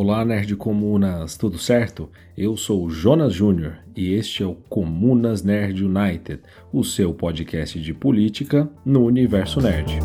Olá, Nerd Comunas, tudo certo? Eu sou Jonas Júnior e este é o Comunas Nerd United, o seu podcast de política no universo nerd.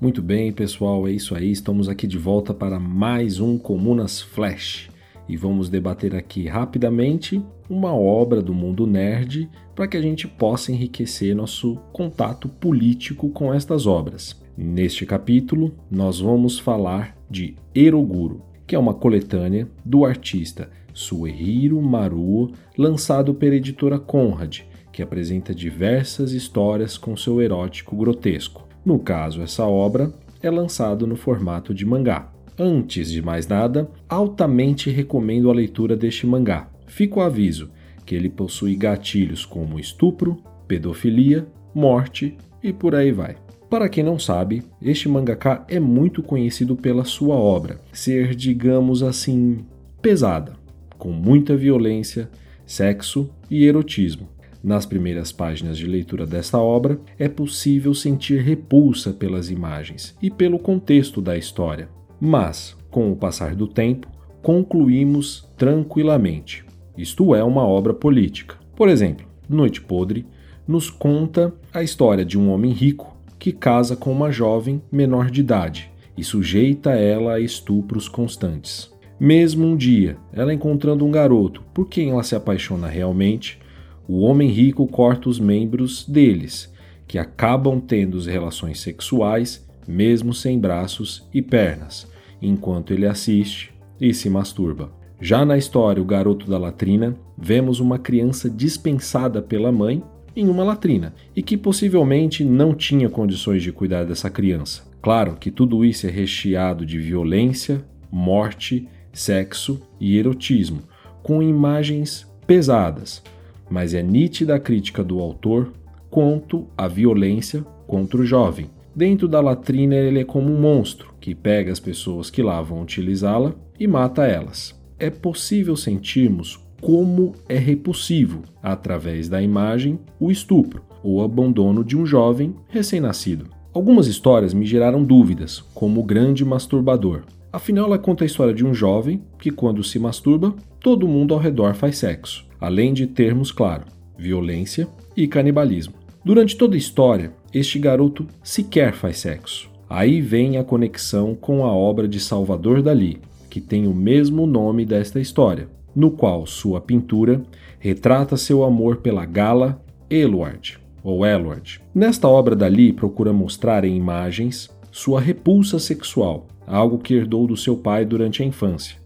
Muito bem, pessoal, é isso aí. Estamos aqui de volta para mais um Comunas Flash e vamos debater aqui rapidamente uma obra do mundo nerd para que a gente possa enriquecer nosso contato político com estas obras. Neste capítulo, nós vamos falar de Eroguro, que é uma coletânea do artista Suehiro Maruo, lançado pela editora Conrad, que apresenta diversas histórias com seu erótico grotesco. No caso, essa obra é lançado no formato de mangá. Antes de mais nada, altamente recomendo a leitura deste mangá. Fica o aviso que ele possui gatilhos como estupro, pedofilia, morte e por aí vai. Para quem não sabe, este mangaka é muito conhecido pela sua obra ser, digamos assim, pesada, com muita violência, sexo e erotismo. Nas primeiras páginas de leitura desta obra, é possível sentir repulsa pelas imagens e pelo contexto da história. Mas, com o passar do tempo, concluímos tranquilamente. Isto é uma obra política. Por exemplo, Noite Podre nos conta a história de um homem rico que casa com uma jovem menor de idade e sujeita ela a estupros constantes. Mesmo um dia, ela encontrando um garoto por quem ela se apaixona realmente, o homem rico corta os membros deles, que acabam tendo relações sexuais mesmo sem braços e pernas, enquanto ele assiste e se masturba. Já na história O Garoto da Latrina, vemos uma criança dispensada pela mãe em uma latrina e que possivelmente não tinha condições de cuidar dessa criança. Claro que tudo isso é recheado de violência, morte, sexo e erotismo, com imagens pesadas, mas é nítida a crítica do autor quanto à violência contra o jovem, Dentro da latrina, ele é como um monstro que pega as pessoas que lá vão utilizá-la e mata elas. É possível sentirmos como é repulsivo, através da imagem, o estupro ou abandono de um jovem recém-nascido. Algumas histórias me geraram dúvidas, como o grande masturbador. Afinal, ela conta a história de um jovem que, quando se masturba, todo mundo ao redor faz sexo, além de termos, claro, violência e canibalismo. Durante toda a história, este garoto sequer faz sexo. Aí vem a conexão com a obra de Salvador Dali, que tem o mesmo nome desta história, no qual sua pintura retrata seu amor pela gala Eluard, ou Eluard. Nesta obra Dali procura mostrar em imagens sua repulsa sexual, algo que herdou do seu pai durante a infância.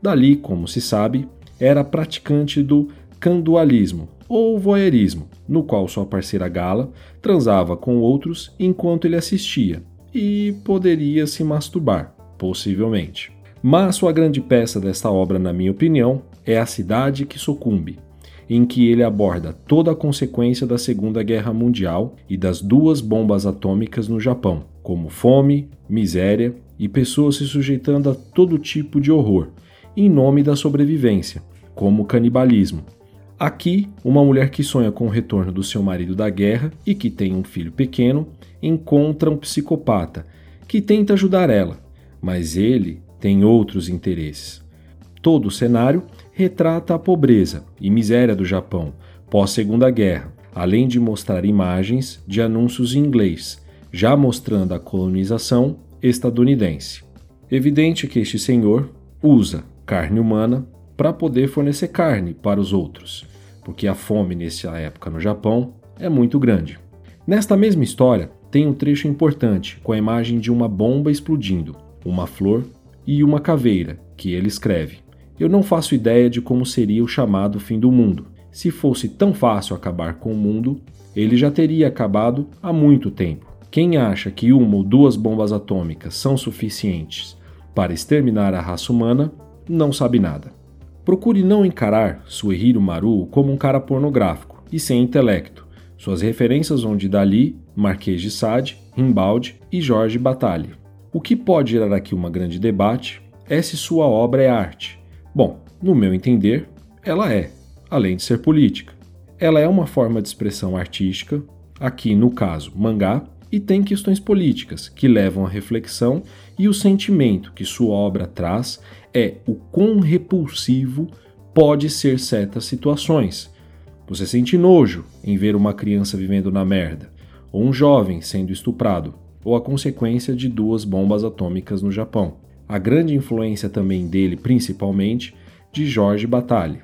Dali, como se sabe, era praticante do candualismo, ou voyeurismo, no qual sua parceira Gala transava com outros enquanto ele assistia e poderia se masturbar, possivelmente. Mas sua grande peça desta obra, na minha opinião, é A Cidade que Sucumbe, em que ele aborda toda a consequência da Segunda Guerra Mundial e das duas bombas atômicas no Japão, como fome, miséria e pessoas se sujeitando a todo tipo de horror, em nome da sobrevivência, como canibalismo, Aqui, uma mulher que sonha com o retorno do seu marido da guerra e que tem um filho pequeno encontra um psicopata que tenta ajudar ela, mas ele tem outros interesses. Todo o cenário retrata a pobreza e miséria do Japão pós-Segunda Guerra, além de mostrar imagens de anúncios em inglês, já mostrando a colonização estadunidense. Evidente que este senhor usa carne humana para poder fornecer carne para os outros, porque a fome nessa época no Japão é muito grande. Nesta mesma história, tem um trecho importante com a imagem de uma bomba explodindo, uma flor e uma caveira, que ele escreve: Eu não faço ideia de como seria o chamado fim do mundo. Se fosse tão fácil acabar com o mundo, ele já teria acabado há muito tempo. Quem acha que uma ou duas bombas atômicas são suficientes para exterminar a raça humana não sabe nada. Procure não encarar Suehiro Maru como um cara pornográfico e sem intelecto. Suas referências vão de Dali, Marquês de Sade, Rimbaldi e Jorge Bataille. O que pode gerar aqui um grande debate é se sua obra é arte. Bom, no meu entender, ela é, além de ser política. Ela é uma forma de expressão artística, aqui no caso mangá, e tem questões políticas que levam à reflexão, e o sentimento que sua obra traz é o quão repulsivo pode ser certas situações. Você sente nojo em ver uma criança vivendo na merda, ou um jovem sendo estuprado, ou a consequência de duas bombas atômicas no Japão. A grande influência também dele, principalmente, de Jorge Bataille,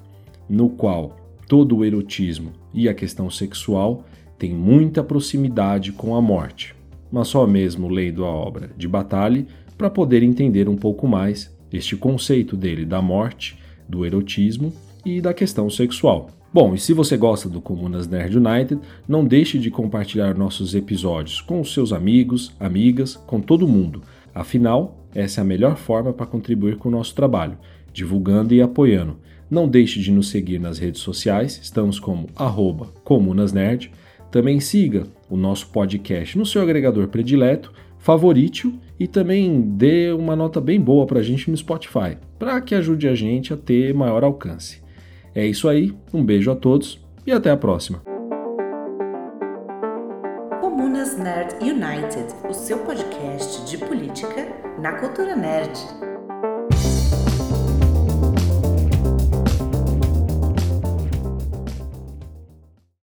no qual todo o erotismo e a questão sexual tem muita proximidade com a morte, mas só mesmo lendo a obra de Bataille para poder entender um pouco mais este conceito dele da morte, do erotismo e da questão sexual. Bom, e se você gosta do Comunas Nerd United, não deixe de compartilhar nossos episódios com os seus amigos, amigas, com todo mundo. Afinal, essa é a melhor forma para contribuir com o nosso trabalho, divulgando e apoiando. Não deixe de nos seguir nas redes sociais, estamos como arroba comunasnerd. Também siga o nosso podcast no seu agregador predileto, favorite e também dê uma nota bem boa para a gente no Spotify, para que ajude a gente a ter maior alcance. É isso aí, um beijo a todos e até a próxima. Comunas Nerd United, o seu podcast de política na cultura nerd.